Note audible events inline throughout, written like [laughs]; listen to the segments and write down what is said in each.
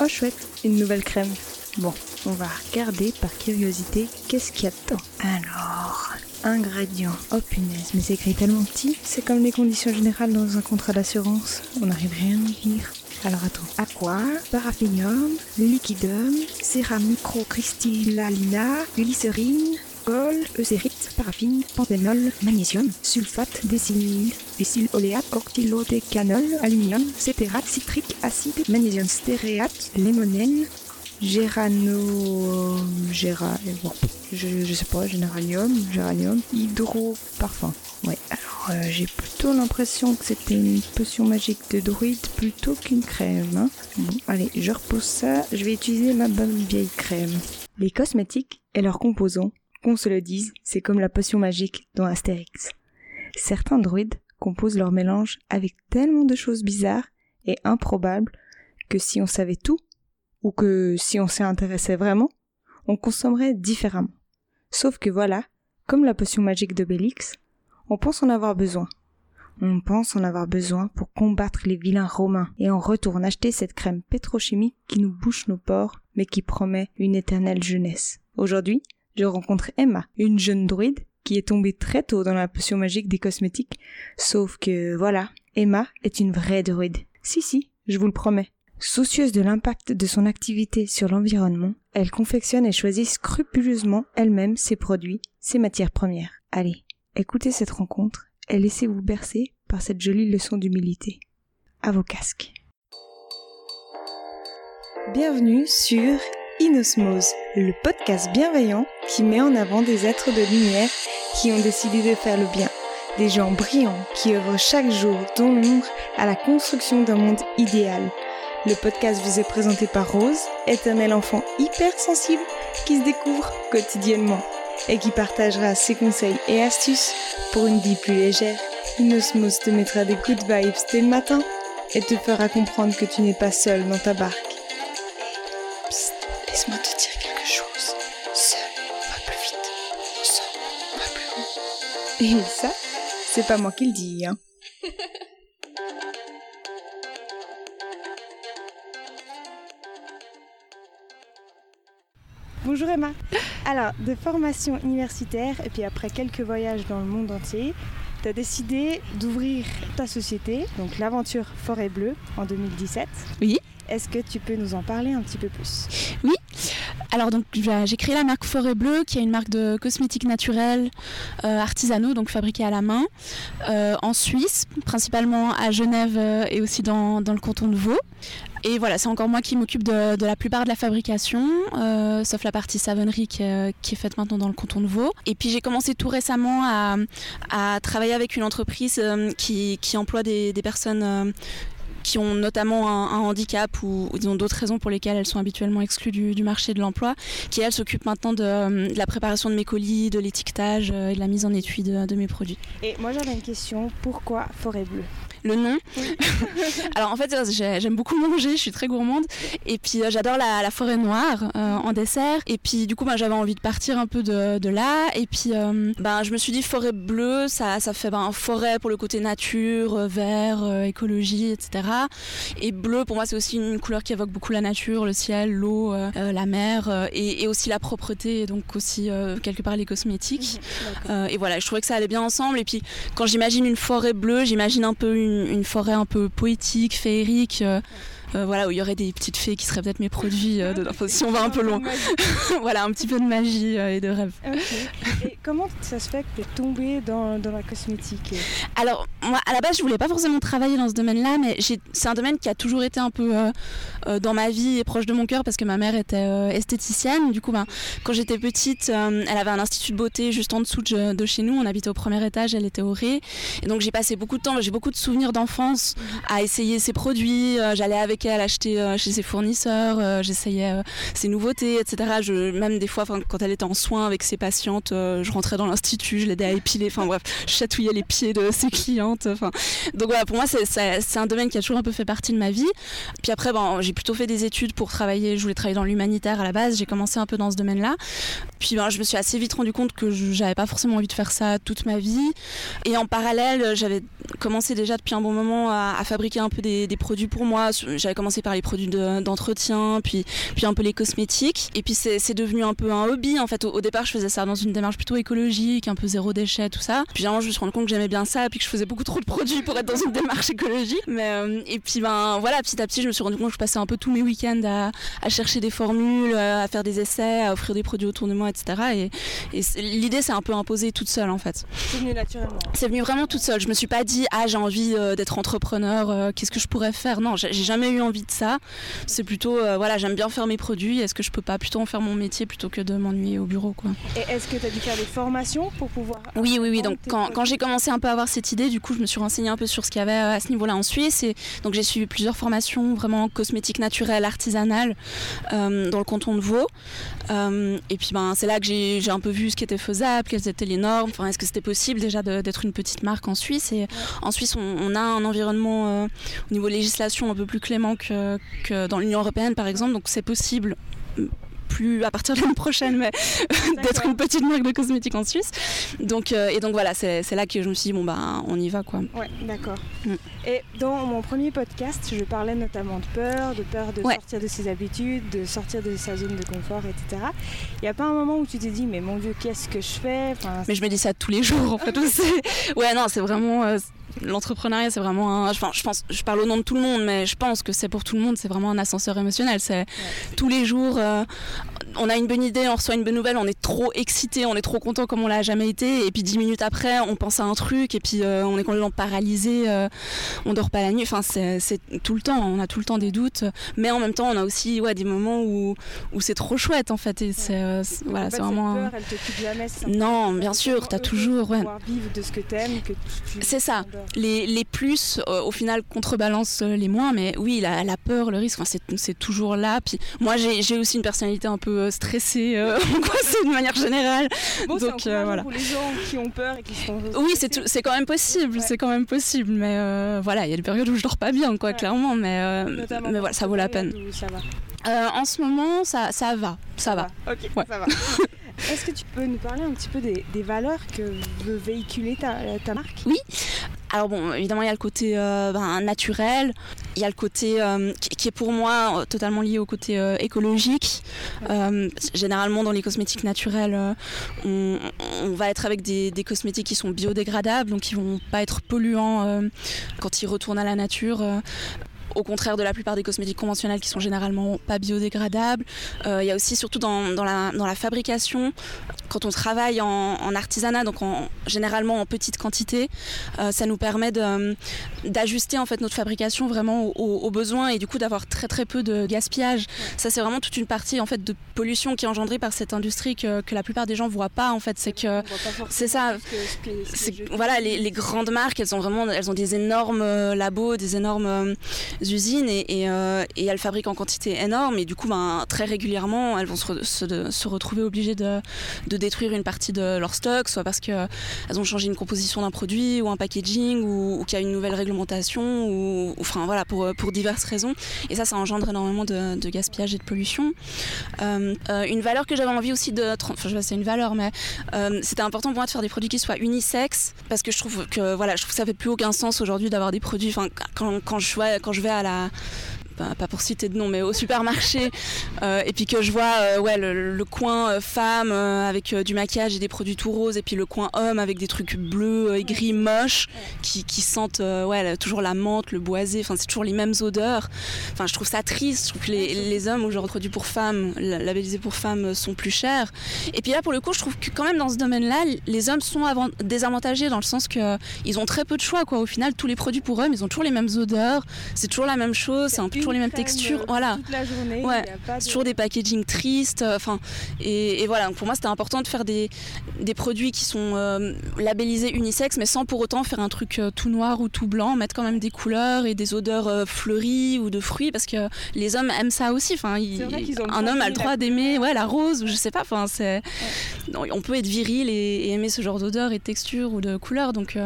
Oh chouette, une nouvelle crème. Bon, on va regarder par curiosité qu'est-ce qu'il y a dedans. Alors, ingrédients. Oh punaise, mais c'est écrit tellement petit. C'est comme les conditions générales dans un contrat d'assurance. On n'arrive rien à lire. Alors attends. Aqua, paraffinium, liquidum, céramico-cristallina, glycérine, Gol, eucérite, paraffine, panthénol, magnésium, sulfate, décile, décyloléate, octylodécanol, aluminium, cétérate, citrique, acide, magnésium stéréate, lémonène, gérano... Géra... Je, sais pas, généralium, géranium, hydroparfum. Ouais, alors euh, j'ai plutôt l'impression que c'était une potion magique de druide plutôt qu'une crème. hein. Bon, allez, je repose ça, je vais utiliser ma bonne vieille crème. Les cosmétiques et leurs composants qu'on se le dise, c'est comme la potion magique dans Astérix. Certains druides composent leur mélange avec tellement de choses bizarres et improbables que si on savait tout, ou que si on s'y intéressait vraiment, on consommerait différemment. Sauf que voilà, comme la potion magique d'Obélix, on pense en avoir besoin. On pense en avoir besoin pour combattre les vilains romains et on retourne acheter cette crème pétrochimique qui nous bouche nos pores mais qui promet une éternelle jeunesse. Aujourd'hui, je rencontre Emma, une jeune druide qui est tombée très tôt dans la potion magique des cosmétiques. Sauf que voilà, Emma est une vraie druide. Si si, je vous le promets. Soucieuse de l'impact de son activité sur l'environnement, elle confectionne et choisit scrupuleusement elle-même ses produits, ses matières premières. Allez, écoutez cette rencontre et laissez-vous bercer par cette jolie leçon d'humilité. À vos casques. Bienvenue sur Inosmose, le podcast bienveillant qui met en avant des êtres de lumière qui ont décidé de faire le bien. Des gens brillants qui œuvrent chaque jour dans l'ombre à la construction d'un monde idéal. Le podcast vous est présenté par Rose, éternel enfant hypersensible qui se découvre quotidiennement et qui partagera ses conseils et astuces pour une vie plus légère. Inosmose te mettra des good vibes dès le matin et te fera comprendre que tu n'es pas seul dans ta barque. Laisse-moi te dire quelque chose. Seul, va plus vite. Ensemble, va plus haut. Et ça, c'est pas moi qui le dis, hein. [laughs] Bonjour Emma. Alors, de formation universitaire et puis après quelques voyages dans le monde entier, tu as décidé d'ouvrir ta société, donc l'aventure Forêt Bleue, en 2017. Oui. Est-ce que tu peux nous en parler un petit peu plus? Alors donc j'ai créé la marque Forêt Bleue, qui est une marque de cosmétiques naturels, euh, artisanaux, donc fabriqués à la main, euh, en Suisse, principalement à Genève euh, et aussi dans, dans le canton de Vaud. Et voilà, c'est encore moi qui m'occupe de, la plupart de la fabrication, sauf la partie savonnerie qui est, faite maintenant dans le canton de Vaud. Et puis j'ai commencé tout récemment à, travailler avec une entreprise qui, emploie des, personnes qui ont notamment un, handicap ou, d'autres raisons pour lesquelles elles sont habituellement exclues du, marché de l'emploi, qui elles s'occupent maintenant de, euh, la préparation de mes colis, de l'étiquetage euh, et de la mise en étui de mes produits. Et moi j'avais une question, pourquoi Forêt Bleue? Le nom. [laughs] Alors en fait j'ai- j'aime beaucoup manger, je suis très gourmande. Et puis euh, j'adore la, la forêt noire euh, en dessert. Et puis du coup bah, j'avais envie de partir un peu de, de là. Et puis euh, ben, je me suis dit forêt bleue ça, ça fait ben, forêt pour le côté nature, vert, euh, écologie etc. Et bleu pour moi c'est aussi une couleur qui évoque beaucoup la nature, le ciel, l'eau, la mer et, et aussi la propreté et donc aussi quelque part les cosmétiques. Euh, et voilà, je trouvais que ça allait bien ensemble. Et puis, quand j'imagine une forêt bleue, j'imagine un peu une, une forêt un peu poétique, féerique. Euh, voilà, où il y aurait des petites fées qui seraient peut-être mes produits euh, dedans. Enfin, si on va un peu loin. [laughs] voilà, un petit peu de magie euh, et de rêve. Et comment ça se fait que tu es tombée dans, dans la cosmétique? Alors, moi, à la base, je voulais pas forcément travailler dans ce domaine-là, mais c'est un domaine qui a toujours été un peu dans ma vie et proche de mon cœur parce que ma mère était esthéticienne. Du coup, ben, quand j'étais petite, elle avait un institut de beauté juste en dessous de, chez nous. On habitait au premier étage, elle était au rez. Et donc, j'ai passé beaucoup de temps, j'ai beaucoup de souvenirs d'enfance à essayer ses produits. J'allais avec elle acheter euh, chez ses fournisseurs, euh, j'essayais euh, ses nouveautés, etc. Même des fois, quand elle était en soins avec ses patientes, je rentrais dans l'institut, je l'aidais à épiler. Enfin bref, je chatouillais les pieds de ses clientes. Donc voilà, pour moi, c'est- un domaine qui a toujours un peu fait partie de ma vie. Puis après, j'ai plutôt fait des études pour travailler. Je voulais travailler dans l'humanitaire à la base. J'ai commencé un peu dans ce domaine-là. Puis ben, je me suis assez vite rendu compte que j'avais pas forcément envie de faire ça toute ma vie. Et en parallèle, j'avais commencé déjà depuis un bon moment à, à fabriquer un peu des, produits pour moi. Commencé par les produits d'entretien, puis, puis un peu les cosmétiques. Et puis c'est devenu un peu un hobby. En fait, au, départ, je faisais ça dans une démarche plutôt écologique, un peu zéro déchet, tout ça. Puis finalement, je me suis rendu compte que j'aimais bien ça, puis que je faisais beaucoup trop de produits pour être dans une démarche écologique. Mais, euh, et puis ben voilà, petit à petit, je me suis rendu compte que je passais un peu tous mes week-ends à, à chercher des formules, à faire des essais, à offrir des produits autour de moi, etc. Et, et l'idée s'est un peu imposée toute seule en fait. C'est venu naturellement. C'est venu vraiment toute seule. Je me suis pas dit ah j'ai envie euh, d'être entrepreneur, euh, qu'est-ce que je pourrais faire? Non, j'ai jamais eu envie de ça. C'est plutôt euh, voilà j'aime bien faire mes produits. Est-ce que je peux pas plutôt en faire mon métier plutôt que de m'ennuyer au bureau quoi? Et est-ce que tu as dû faire des formations pour pouvoir Oui oui oui. Donc quand, quand j'ai commencé un peu à avoir cette idée, du coup je me suis renseignée un peu sur ce qu'il y avait à ce niveau-là en Suisse et donc j'ai suivi plusieurs formations vraiment cosmétiques naturelles, artisanales dans le canton de Vaud. et puis ben c'est là que j'ai un peu vu ce qui était faisable, quelles étaient les normes. Enfin est-ce que c'était possible déjà d'être une petite marque en Suisse? Et en Suisse on, a un environnement euh, au niveau législation un peu plus clément que, que dans l'Union européenne par exemple, donc c'est possible plus à partir de l'année prochaine, mais [laughs] d'être une petite marque de cosmétiques en Suisse. Donc, euh, et donc voilà, c'est là que je me suis dit, bon, bah, on y va quoi. Ouais, d'accord. Mm. Et dans mon premier podcast, je parlais notamment de peur, de peur de sortir de ses habitudes, de sortir de sa zone de confort, etc. Il n'y a pas un moment où tu t'es dit, mais mon Dieu, qu'est-ce que je fais? Mais je me dis ça tous les jours en fait aussi. [laughs] ouais, non, c'est vraiment. Euh, l'entrepreneuriat, c'est vraiment un. Enfin, je pense, je parle au nom de tout le monde, mais je pense que c'est pour tout le monde, c'est vraiment un ascenseur émotionnel. C'est tous les jours, euh, on a une bonne idée, on reçoit une bonne nouvelle, on est trop excité, on est trop content comme on l'a jamais été, et puis dix minutes après, on pense à un truc, et puis euh, on est complètement paralysé, euh, on dort pas la nuit. Enfin, c'est tout le temps, on a tout le temps des doutes, mais en même temps, on a aussi ouais, des moments où, où c'est trop chouette en fait. Et c'est voilà, c'est vraiment. Peur, elle te jamais. Non, bien sûr, tu as toujours. Ouais. vivre de ce que t'aimes, que C'est ça les, les plus, euh, au final, contrebalancent euh, les moins. Mais oui, la, la peur, le risque, c'est toujours là. Puis moi, j'ai aussi une personnalité un peu euh, stressée, angoissée de manière générale. Bon, Donc voilà. Pour les gens qui ont peur et qui sont. Oui, c'est quand même possible. C'est quand même possible. Mais voilà, il y a des périodes où je dors pas bien, quoi, clairement. Mais, mais voilà, ça vaut la peine. Ça va. en ce moment, ça, ça va. Ça, va. Ok, ça va. [laughs] Est-ce que tu peux nous parler un petit peu des, des valeurs que veut véhiculer ta, ta marque? Oui. Alors bon, évidemment, il y a le côté euh, ben, naturel, il y a le côté euh, qui, est pour moi euh, totalement lié au côté écologique. généralement, dans les cosmétiques naturels, on, va être avec des, des, cosmétiques qui sont biodégradables, donc qui vont pas être polluants quand ils retournent à la nature au contraire de la plupart des cosmétiques conventionnels qui sont généralement pas biodégradables. Euh, il y a aussi surtout dans, dans, la, dans, la, fabrication, quand on travaille en, en artisanat, donc en, généralement en petite quantité, euh, ça nous permet d'ajuster en fait notre fabrication vraiment aux, besoins et du coup d'avoir très très peu de gaspillage. Ça c'est vraiment toute une partie en fait de pollution qui est engendrée par cette industrie que, que la plupart des gens voient pas en fait. C'est que c'est ça. voilà les, les, grandes marques, elles ont vraiment elles ont des énormes euh, labos, des énormes usines et, euh, et, elles fabriquent en quantité énorme et du coup ben, très régulièrement elles vont se, retrouver obligées de, détruire une partie de leur stock, soit parce qu'elles ont changé une composition d'un produit ou un packaging ou, qu'il y a une nouvelle réglementation ou, enfin voilà pour, pour diverses raisons et ça ça engendre énormément de, gaspillage et de pollution. Euh, euh, une valeur que j'avais envie aussi de, enfin je sais c'est une valeur mais c'était important pour moi de faire des produits qui soient unisexes parce que je trouve que voilà je trouve que ça fait plus aucun sens aujourd'hui d'avoir des produits enfin quand, quand je vois quand je vais à la pas pour citer de nom, mais au supermarché, euh, et puis que je vois euh, ouais, le, coin euh, femme avec du maquillage et des produits tout roses, et puis le coin homme avec des trucs bleus et gris moches qui, qui sentent ouais, toujours la menthe, le boisé, enfin c'est toujours les mêmes odeurs. Enfin, je trouve ça triste, je trouve que les, les hommes aujourd'hui produits pour femmes, labellisés pour femmes, sont plus chers. Et puis là, pour le coup, je trouve que quand même dans ce domaine-là, les hommes sont désavantagés dans le sens qu'ils ont très peu de choix. Quoi. Au final, tous les produits pour hommes, ils ont toujours les mêmes odeurs, c'est toujours la même chose, c'est un peu toujours les mêmes textures. Euh, voilà. Toute la journée. Ouais. C'est toujours des packaging tristes. Euh, enfin, et, voilà. pour moi, c'était important de faire des, des produits qui sont euh, labellisés unisex, mais sans pour autant faire un truc tout noir ou tout blanc. Mettre quand même des couleurs et des odeurs fleuries ou de fruits, parce que les hommes aiment ça aussi. Enfin, un homme a le droit d'aimer, ouais, la rose ou je sais pas. Enfin, c'est, on peut être viril et, aimer ce genre d'odeur et de texture ou de couleur. Donc,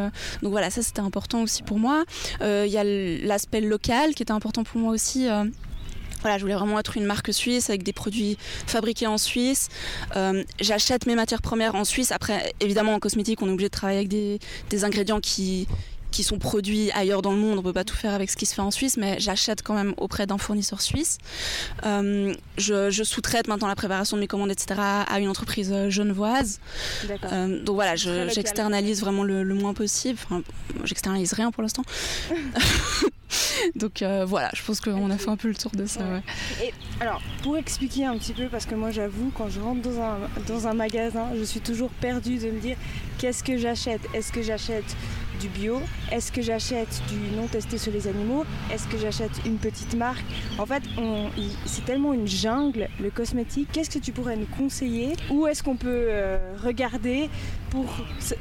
donc voilà, ça c'était important aussi pour moi. Il y a l'aspect local qui était important pour moi aussi euh, voilà, je voulais vraiment être une marque suisse avec des produits fabriqués en Suisse. Euh, j'achète mes matières premières en Suisse. Après, évidemment, en cosmétique, on est obligé de travailler avec des, ingrédients qui, qui sont produits ailleurs dans le monde. On peut pas tout faire avec ce qui se fait en Suisse, mais j'achète quand même auprès d'un fournisseur suisse. Euh, je, sous-traite maintenant la préparation de mes commandes, etc., à une entreprise genevoise. Euh, donc voilà, j'externalise vraiment le, moins possible. Enfin, j'externalise rien pour l'instant. [laughs] Donc euh, voilà, je pense qu'on a fait un peu le tour de ça. Et alors, pour expliquer un petit peu, parce que moi j'avoue, quand je rentre dans un, dans un magasin, je suis toujours perdue de me dire qu'est-ce que j'achète? Est-ce que j'achète du bio? Est-ce que j'achète du non testé sur les animaux? Est-ce que j'achète une petite marque? En fait, c'est tellement une jungle, le cosmétique. Qu'est-ce que tu pourrais nous conseiller? Où est-ce qu'on peut euh, regarder pour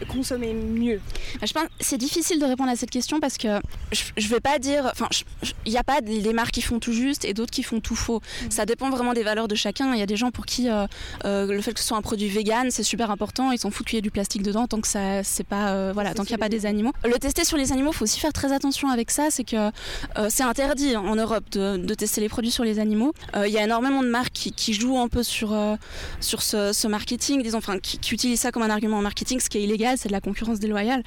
consommer mieux bah, Je pense c'est difficile de répondre à cette question parce que je ne vais pas dire. Enfin, il n'y a pas des marques qui font tout juste et d'autres qui font tout faux. Mm. Ça dépend vraiment des valeurs de chacun. Il y a des gens pour qui euh, euh, le fait que ce soit un produit vegan, c'est super important. Ils s'en foutent qu'il y ait du plastique dedans tant que ça, c'est pas, voilà, tant qu'il n'y a pas des animaux. Le tester sur les animaux, il faut aussi faire très attention avec ça. C'est que euh, c'est interdit en Europe de, tester les produits sur les animaux. Euh, il y a énormément de marques qui, jouent un peu sur, euh, sur ce, marketing, disons, enfin, qui, utilisent ça comme un argument en marketing, ce qui est illégal, c'est de la concurrence déloyale.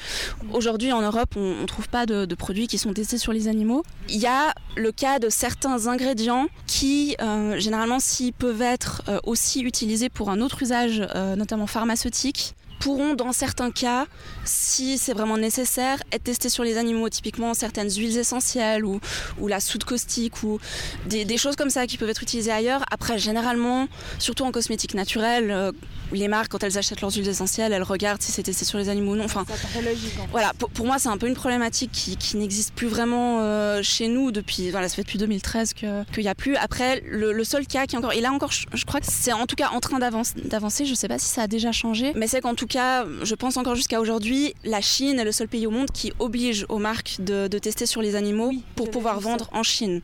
Aujourd'hui, en Europe, on ne trouve pas de, produits qui sont testés sur les animaux. Il y a le cas de certains ingrédients qui, généralement, s'ils peuvent être aussi utilisés pour un autre usage, notamment pharmaceutique, pourront dans certains cas, si c'est vraiment nécessaire, être testés sur les animaux, typiquement certaines huiles essentielles ou, ou la soude caustique ou des, choses comme ça qui peuvent être utilisées ailleurs. Après, généralement, surtout en cosmétique naturelle, euh, les marques, quand elles achètent leurs huiles essentielles, elles regardent si c'est testé sur les animaux ou non. Enfin, logique, voilà, pour, moi, c'est un peu une problématique qui, qui n'existe plus vraiment euh, chez nous depuis, voilà, ça fait depuis 2013 qu'il n'y a plus. Après, le, seul cas qui est encore, et là encore, je, crois que c'est en tout cas en train d'avancer, je ne sais pas si ça a déjà changé, mais c'est qu'en tout cas, je pense encore jusqu'à aujourd'hui, la Chine est le seul pays au monde qui oblige aux marques de, tester sur les animaux pour pouvoir vendre en Chine.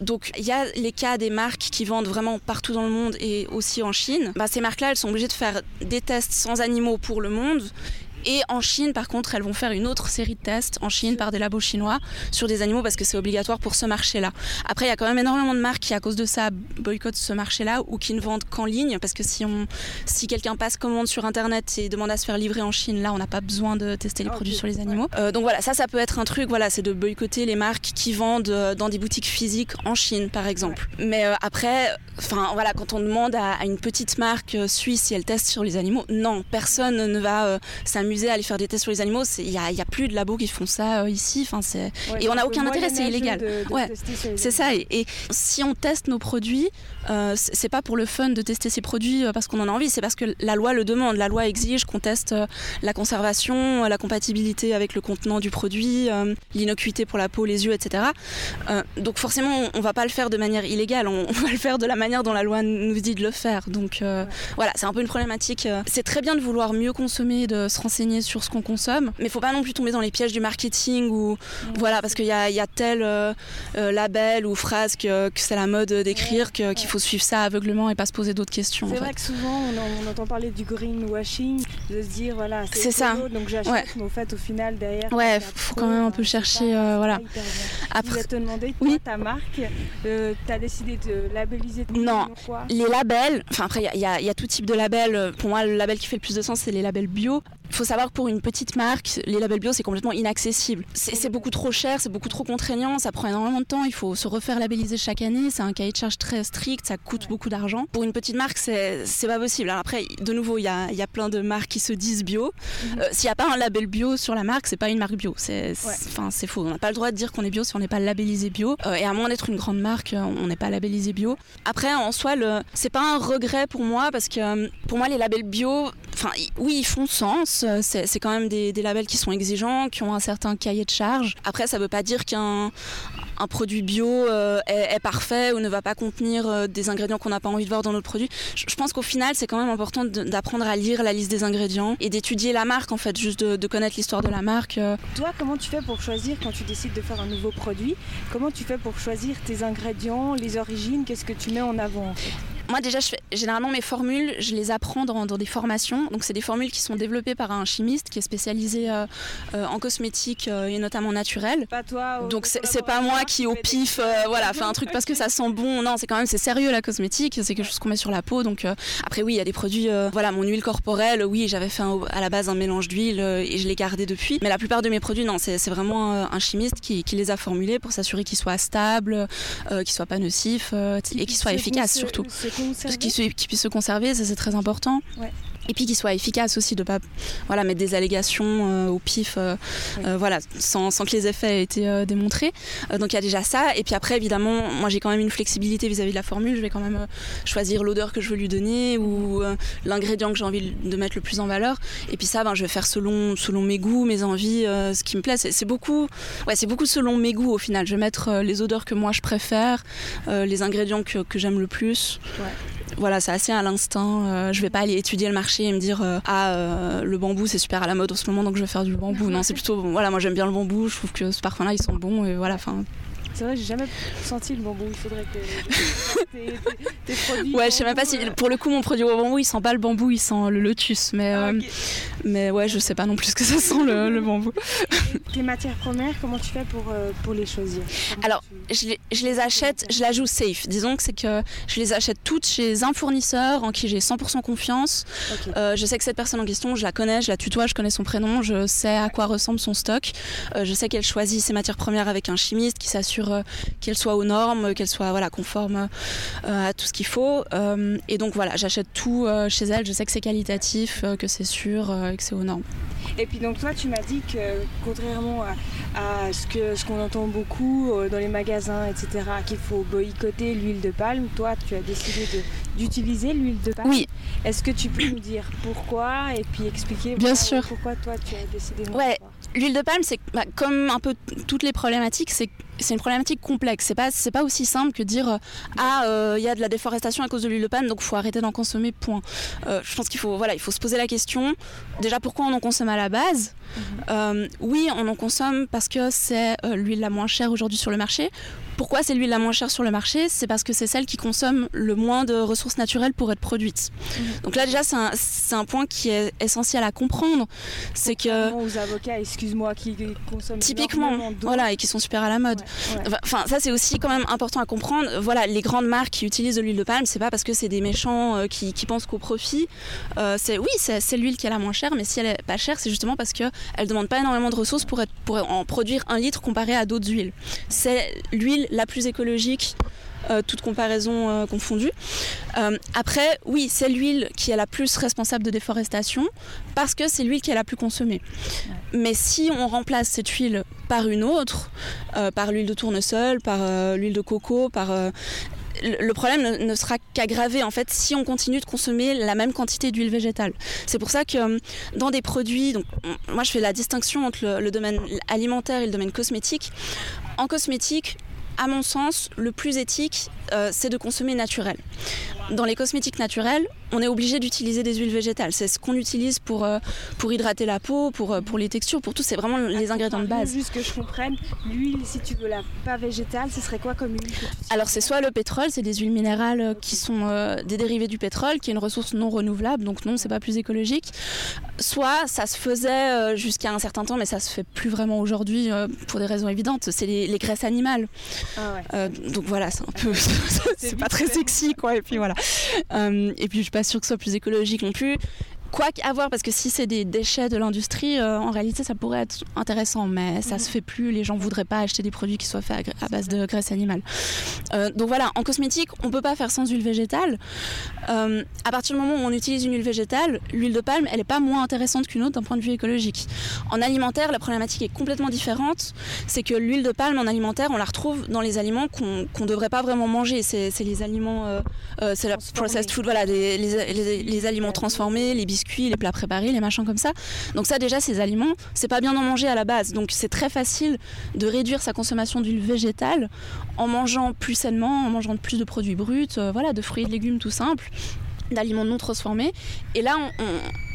Donc, il y a les cas des marques qui vendent vraiment partout dans le monde et aussi en Chine. Bah, ces marques-là, elles sont obligées de faire des tests sans animaux pour le monde et en Chine, par contre, elles vont faire une autre série de tests en Chine par des labos chinois sur des animaux parce que c'est obligatoire pour ce marché-là. Après, il y a quand même énormément de marques qui, à cause de ça, boycottent ce marché-là ou qui ne vendent qu'en ligne parce que si, on, si quelqu'un passe commande sur Internet et demande à se faire livrer en Chine, là, on n'a pas besoin de tester les produits sur les animaux. Euh, donc voilà, ça, ça peut être un truc, voilà, c'est de boycotter les marques qui vendent euh, dans des boutiques physiques en Chine, par exemple. Mais euh, après, enfin voilà, quand on demande à, une petite marque suisse si elle teste sur les animaux, non, personne ne va s'amuser à aller faire des tests sur les animaux. Il n'y a, a, plus de labos qui font ça euh, ici. Enfin, et on n'a aucun intérêt, c'est illégal. ouais, c'est ça. Et, si on teste nos produits, euh, c'est pas pour le fun de tester ces produits euh, parce qu'on en a envie, c'est parce que la loi le demande. La loi exige qu'on teste euh, la conservation, la compatibilité avec le contenant du produit, l'innocuité pour la peau, les yeux, etc. donc forcément, on va pas le faire de manière illégale. [laughs] On, va le faire de la manière dont la loi nous dit de le faire. Donc voilà, c'est un peu une problématique. C'est très bien de vouloir mieux consommer, de se renseigner sur ce qu'on consomme. Mais il faut pas non plus tomber dans les pièges du marketing ou voilà parce qu'il y a, y a, tel euh, euh, label ou phrase que, que c'est la mode d'écrire qu'il faut suivre ça aveuglement et pas se poser d'autres questions. C'est vrai que souvent on, entend parler du greenwashing, de se dire voilà c'est ça. Donc j'achète, mais au fait au final derrière. Ouais, faut quand même un peu chercher euh, voilà. Après, te demander oui. ta marque, tu as décidé de labelliser. Non, les labels. Enfin après il y, y, a tout type de labels. Pour moi le label qui fait le plus de sens c'est les labels bio. Il faut savoir que pour une petite marque, les labels bio, c'est complètement inaccessible. C'est beaucoup trop cher, c'est beaucoup trop contraignant, ça prend énormément de temps, il faut se refaire labelliser chaque année, c'est un cahier de charge très strict, ça coûte beaucoup d'argent. Pour une petite marque, c'est pas possible. Alors après, de nouveau, il y a, y a, plein de marques qui se disent bio. Mhm. Euh, s'il n'y a pas un label bio sur la marque, c'est pas une marque bio. C'est enfin, c'est faux. On n'a pas le droit de dire qu'on est bio si on n'est pas labellisé bio. Euh, et à moins d'être une grande marque, euh, on n'est pas labellisé bio. Après, en soi, c'est pas un regret pour moi parce que pour moi, les labels bio, enfin, oui, ils font sens euh, c'est quand même des, labels qui sont exigeants, qui ont un certain cahier de charge. Après, ça ne veut pas dire qu'un un produit bio euh, est, parfait ou ne va pas contenir euh, des ingrédients qu'on n'a pas envie de voir dans notre produit. Je, pense qu'au final, c'est quand même important d'apprendre à lire la liste des ingrédients et d'étudier la marque, en fait, juste de, connaître l'histoire de la marque. Toi, comment tu fais pour choisir quand tu décides de faire un nouveau produit? Comment tu fais pour choisir tes ingrédients, les origines? Qu'est-ce que tu mets en avant moi déjà, je fais, généralement mes formules, je les apprends dans, des formations. Donc c'est des formules qui sont développées par un chimiste qui est spécialisé euh, euh, en cosmétique et notamment naturel. Pas toi. Donc c'est pas moi qui au pif, voilà, fait un truc parce que ça sent bon. Non, c'est quand même c'est sérieux la cosmétique. C'est quelque chose qu'on met sur la peau. Donc après oui, il y a des produits. voilà, mon huile corporelle, oui, j'avais fait à la base un mélange d'huile et je l'ai gardé depuis. Mais la plupart de mes produits, non, c'est vraiment un chimiste qui, qui les a formulés pour s'assurer qu'ils soient stables, qu'ils soient pas nocifs et qu'ils soient efficaces surtout. Qui, puisse se conserver, ça c'est très important. Et puis qu'il soit efficace aussi, de pas voilà, mettre des allégations euh, au pif, euh, euh, voilà, sans, sans, que les effets aient été démontrés. donc il y a déjà ça. Et puis après, évidemment, moi j'ai quand même une flexibilité vis-à-vis de la formule. Je vais quand même choisir l'odeur que je veux lui donner ou l'ingrédient que j'ai envie de mettre le plus en valeur. Et puis ça, ben, je vais faire selon, selon mes goûts, mes envies, ce qui me plaît. C'est beaucoup, ouais, c'est beaucoup selon mes goûts au final. Je vais mettre les odeurs que moi je préfère, les ingrédients que, que j'aime le plus. Ouais voilà, c'est assez à l'instinct. Euh, je vais pas aller étudier le marché et me dire euh, ah euh, le bambou c'est super à la mode en ce moment donc je vais faire du bambou. Non, c'est plutôt voilà, moi j'aime bien le bambou. Je trouve que ce parfum là ils sont bons et voilà. Enfin, c'est vrai, j'ai jamais senti le bambou. Il faudrait que [laughs] tes, tes, produits. Ouais, je sais même pas si. Pour le coup, mon produit au bambou, il sent pas le bambou, il sent le lotus. Mais, ah, mais ouais, je sais pas non plus ce que ça sent le, bambou. tes matières premières, comment tu fais pour, pour les choisir? Alors, je les, je les, achète, je la joue safe. Disons que c'est que je les achète toutes chez un fournisseur en qui j'ai 100% confiance. je sais que cette personne en question, je la connais, je la tutoie, je connais son prénom, je sais à quoi ressemble son stock. je sais qu'elle choisit ses matières premières avec un chimiste qui s'assure euh, qu'elle soit aux normes, qu'elle soit voilà, conforme euh, à tout ce qu'il faut. Euh, et donc voilà, j'achète tout chez elle, je sais que c'est qualitatif, que c'est sûr, que c'est aux normes. Et puis donc toi tu m'as dit que contrairement à, ce que ce qu'on entend beaucoup dans les magasins, etc., qu'il faut boycotter l'huile de palme, toi tu as décidé d'utiliser l'huile de palme. Oui. Est-ce que tu peux nous dire pourquoi et puis expliquer Bien sûr. pourquoi toi tu as décidé de Ouais, l'huile de palme c'est bah, comme un peu toutes les problématiques, c'est c'est une problématique complexe. C'est pas c'est pas aussi simple que dire euh, ah il euh, y a de la déforestation à cause de l'huile de palme donc faut arrêter d'en consommer. Point. Euh, je pense qu'il faut voilà il faut se poser la question déjà pourquoi on en consomme à la base? Mhm. oui on en consomme parce que c'est l'huile la moins chère aujourd'hui sur le marché. Pourquoi c'est l'huile la moins chère sur le marché? C'est parce que c'est celle qui consomme le moins de ressources naturelles pour être produite. Mhm. Donc là déjà c'est un, un, point qui est essentiel à comprendre. C'est que aux avocats excuse-moi qui consomment typiquement voilà et qui sont super à la mode. Enfin, ça c'est aussi quand même important à comprendre. Voilà, les grandes marques qui utilisent de l'huile de palme, c'est pas parce que c'est des méchants euh, qui, pensent qu'au profit. Euh, c'est oui, c'est l'huile qui est la moins chère, mais si elle est pas chère, c'est justement parce qu'elle ne demande pas énormément de ressources pour en produire un litre comparé à d'autres huiles. C'est l'huile la plus écologique euh, toute comparaison euh, confondue. Euh, après, oui, c'est l'huile qui est la plus responsable de déforestation parce que c'est l'huile qui est la plus consommée. Mais si on remplace cette huile par une autre, par l'huile de tournesol, par l'huile de coco, par le problème ne, sera qu'aggravé en fait si on continue de consommer la même quantité d'huile végétale. C'est pour ça que dans des produits, donc moi je fais la distinction entre le domaine alimentaire et le domaine cosmétique. En cosmétique, à mon sens, le plus éthique, euh, c'est de consommer naturel. Dans les cosmétiques naturels, on est obligé d'utiliser des huiles végétales. C'est ce qu'on utilise pour, euh, pour hydrater la peau, pour, euh, pour les textures, pour tout. C'est vraiment les ingrédients de base. Juste que je comprenne, l'huile, si tu veux la pas végétale, ce serait quoi comme huile Alors c'est soit le pétrole, c'est des huiles minérales qui sont des dérivés du pétrole, qui est une ressource non renouvelable, donc non, c'est pas plus écologique. Soit ça se faisait jusqu'à un certain temps, mais ça se fait plus vraiment aujourd'hui pour des raisons évidentes. C'est les, les, graisses animales. Ah ouais. donc voilà, c'est un peu [laughs] [laughs] c'est pas très sexy quoi et puis voilà. Euh, et puis je suis pas sûre que ce soit plus écologique non plus quoi qu'avoir, parce que si c'est des déchets de l'industrie, euh, en réalité, ça pourrait être intéressant, mais ça se fait plus. Les gens voudraient pas acheter des produits qui soient faits à, base de graisse animale. Euh, donc voilà, en cosmétique, on peut pas faire sans huile végétale. Euh, à partir du moment où on utilise une huile végétale, l'huile de palme, elle est pas moins intéressante qu'une autre d'un point de vue écologique. En alimentaire, la problématique est complètement différente. C'est que l'huile de palme en alimentaire, on la retrouve dans les aliments qu'on ne devrait pas vraiment manger. C'est les aliments, c'est la processed food, voilà, les, les, les aliments transformés, les biscuits les plats préparés, les machins comme ça. Donc ça déjà, ces aliments, c'est pas bien d'en manger à la base. Donc c'est très facile de réduire sa consommation d'huile végétale en mangeant plus sainement, en mangeant plus de produits bruts, euh, voilà, de fruits et de légumes tout simples d'aliments non transformés. Et là, on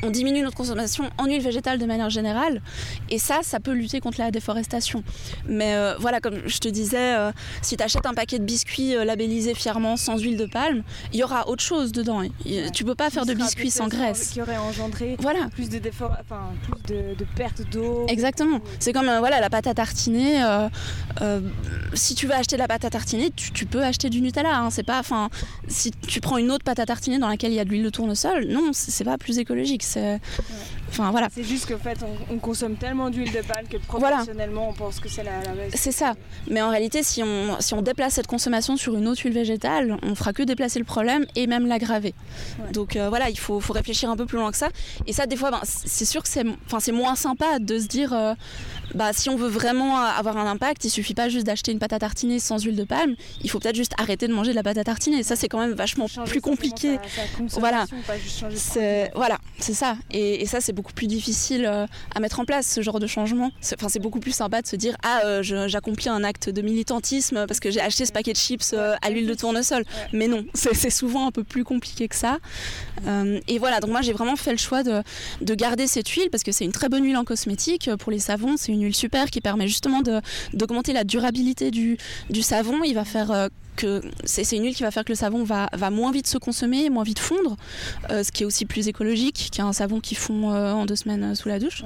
diminue notre consommation en huile végétale de manière générale. Et ça, ça peut lutter contre la déforestation. Mais euh, voilà, comme je te disais, euh, si tu achètes un paquet de biscuits euh, labellisés fièrement sans huile de palme, il y aura autre chose dedans. Tu Tu peux pas faire de biscuits sans graisse. Qui aurait engendré voilà. plus de, enfin, plus de, de perte d'eau. Exactement. C'est comme voilà, la pâte à tartiner. si tu veux acheter de la pâte à tartiner, tu, peux acheter du Nutella. Hein. C'est pas, enfin, si tu prends une autre pâte à tartiner dans laquelle il y a de l'huile de tournesol, non, c'est pas plus écologique. 是。Enfin voilà. C'est juste qu'en fait, on, consomme tellement d'huile de palme que professionnellement, on pense que c'est la, la C'est ça. Mais en réalité, si on, si on déplace cette consommation sur une autre huile végétale, on fera que déplacer le problème et même l'aggraver. Donc euh, voilà, il faut, faut, réfléchir un peu plus loin que ça. Et ça, des fois, ben, c'est sûr que c'est, enfin, c'est moins sympa de se dire, euh, bah, si on veut vraiment avoir un impact, il suffit pas juste d'acheter une pâte à tartiner sans huile de palme. Il faut peut-être juste arrêter de manger de la pâte à tartiner. Ça, c'est quand même vachement plus compliqué. voilà, c'est voilà, c'est ça. Et, ça, c'est beaucoup plus difficile euh, à mettre en place ce genre de changement. Enfin, c'est beaucoup plus sympa de se dire ah, euh, j'accomplis un acte de militantisme parce que j'ai acheté ce paquet de chips euh, à l'huile de tournesol. Mais non, [laughs] c'est souvent un peu plus compliqué que ça. et voilà, donc moi, j'ai vraiment fait le choix de, de garder cette huile parce que c'est une très bonne huile en cosmétique pour les savons. C'est une huile super qui permet justement d'augmenter la durabilité du, du savon. Il va faire c'est une huile qui va faire que le savon va, va moins vite se consommer, moins vite fondre, euh, ce qui est aussi plus écologique qu'un savon qui fond euh, en deux semaines euh, sous la douche.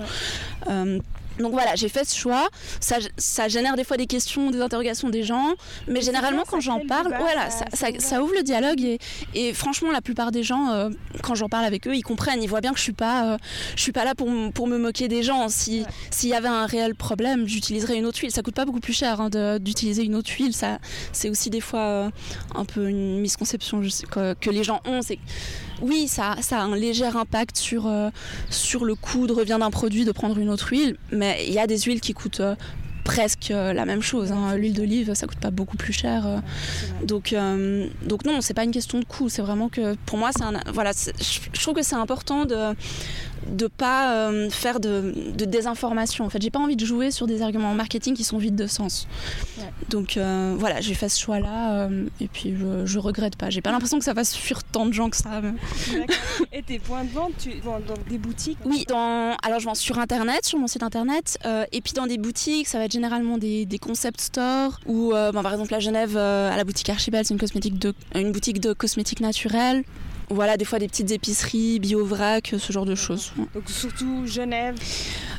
Donc voilà, j'ai fait ce choix. Ça, ça, génère des fois des questions, des interrogations des gens, mais généralement quand j'en parle, voilà, ça, ça, ouvre le dialogue et, et, franchement la plupart des gens, euh, quand j'en parle avec eux, ils comprennent, ils voient bien que je suis pas, euh, je suis pas là pour, pour me moquer des gens. Si s'il y avait un réel problème, j'utiliserais une autre huile. Ça coûte pas beaucoup plus cher hein, d'utiliser une autre huile. Ça, c'est aussi des fois euh, un peu une misconception que, que les gens ont. C'est oui, ça, a un léger impact sur, sur le coût de revient d'un produit de prendre une autre huile, mais il y a des huiles qui coûtent euh, presque euh, la même chose. Hein. L'huile d'olive, ça coûte pas beaucoup plus cher. Euh. donc, donc non, c'est pas une question de coût. C'est vraiment que pour moi, c'est un, voilà, je trouve que c'est important de de pas euh, faire de, désinformation. En fait, j'ai pas envie de jouer sur des arguments marketing qui sont vides de sens. Donc euh, voilà, j'ai fait ce choix-là euh, et puis je, je, regrette pas. J'ai pas l'impression que ça fasse fuir tant de gens que ça. et tes points de vente, tu vends dans des boutiques Oui, dans, alors je vends sur internet, sur mon site internet, et puis dans des boutiques, ça va être généralement des, des concept stores ou par exemple à Genève, à la boutique Archibald, c'est une, cosmétique de, une boutique de cosmétiques naturelles. Voilà, des fois des petites épiceries, bio-vrac, ce genre de choses. Donc surtout Genève.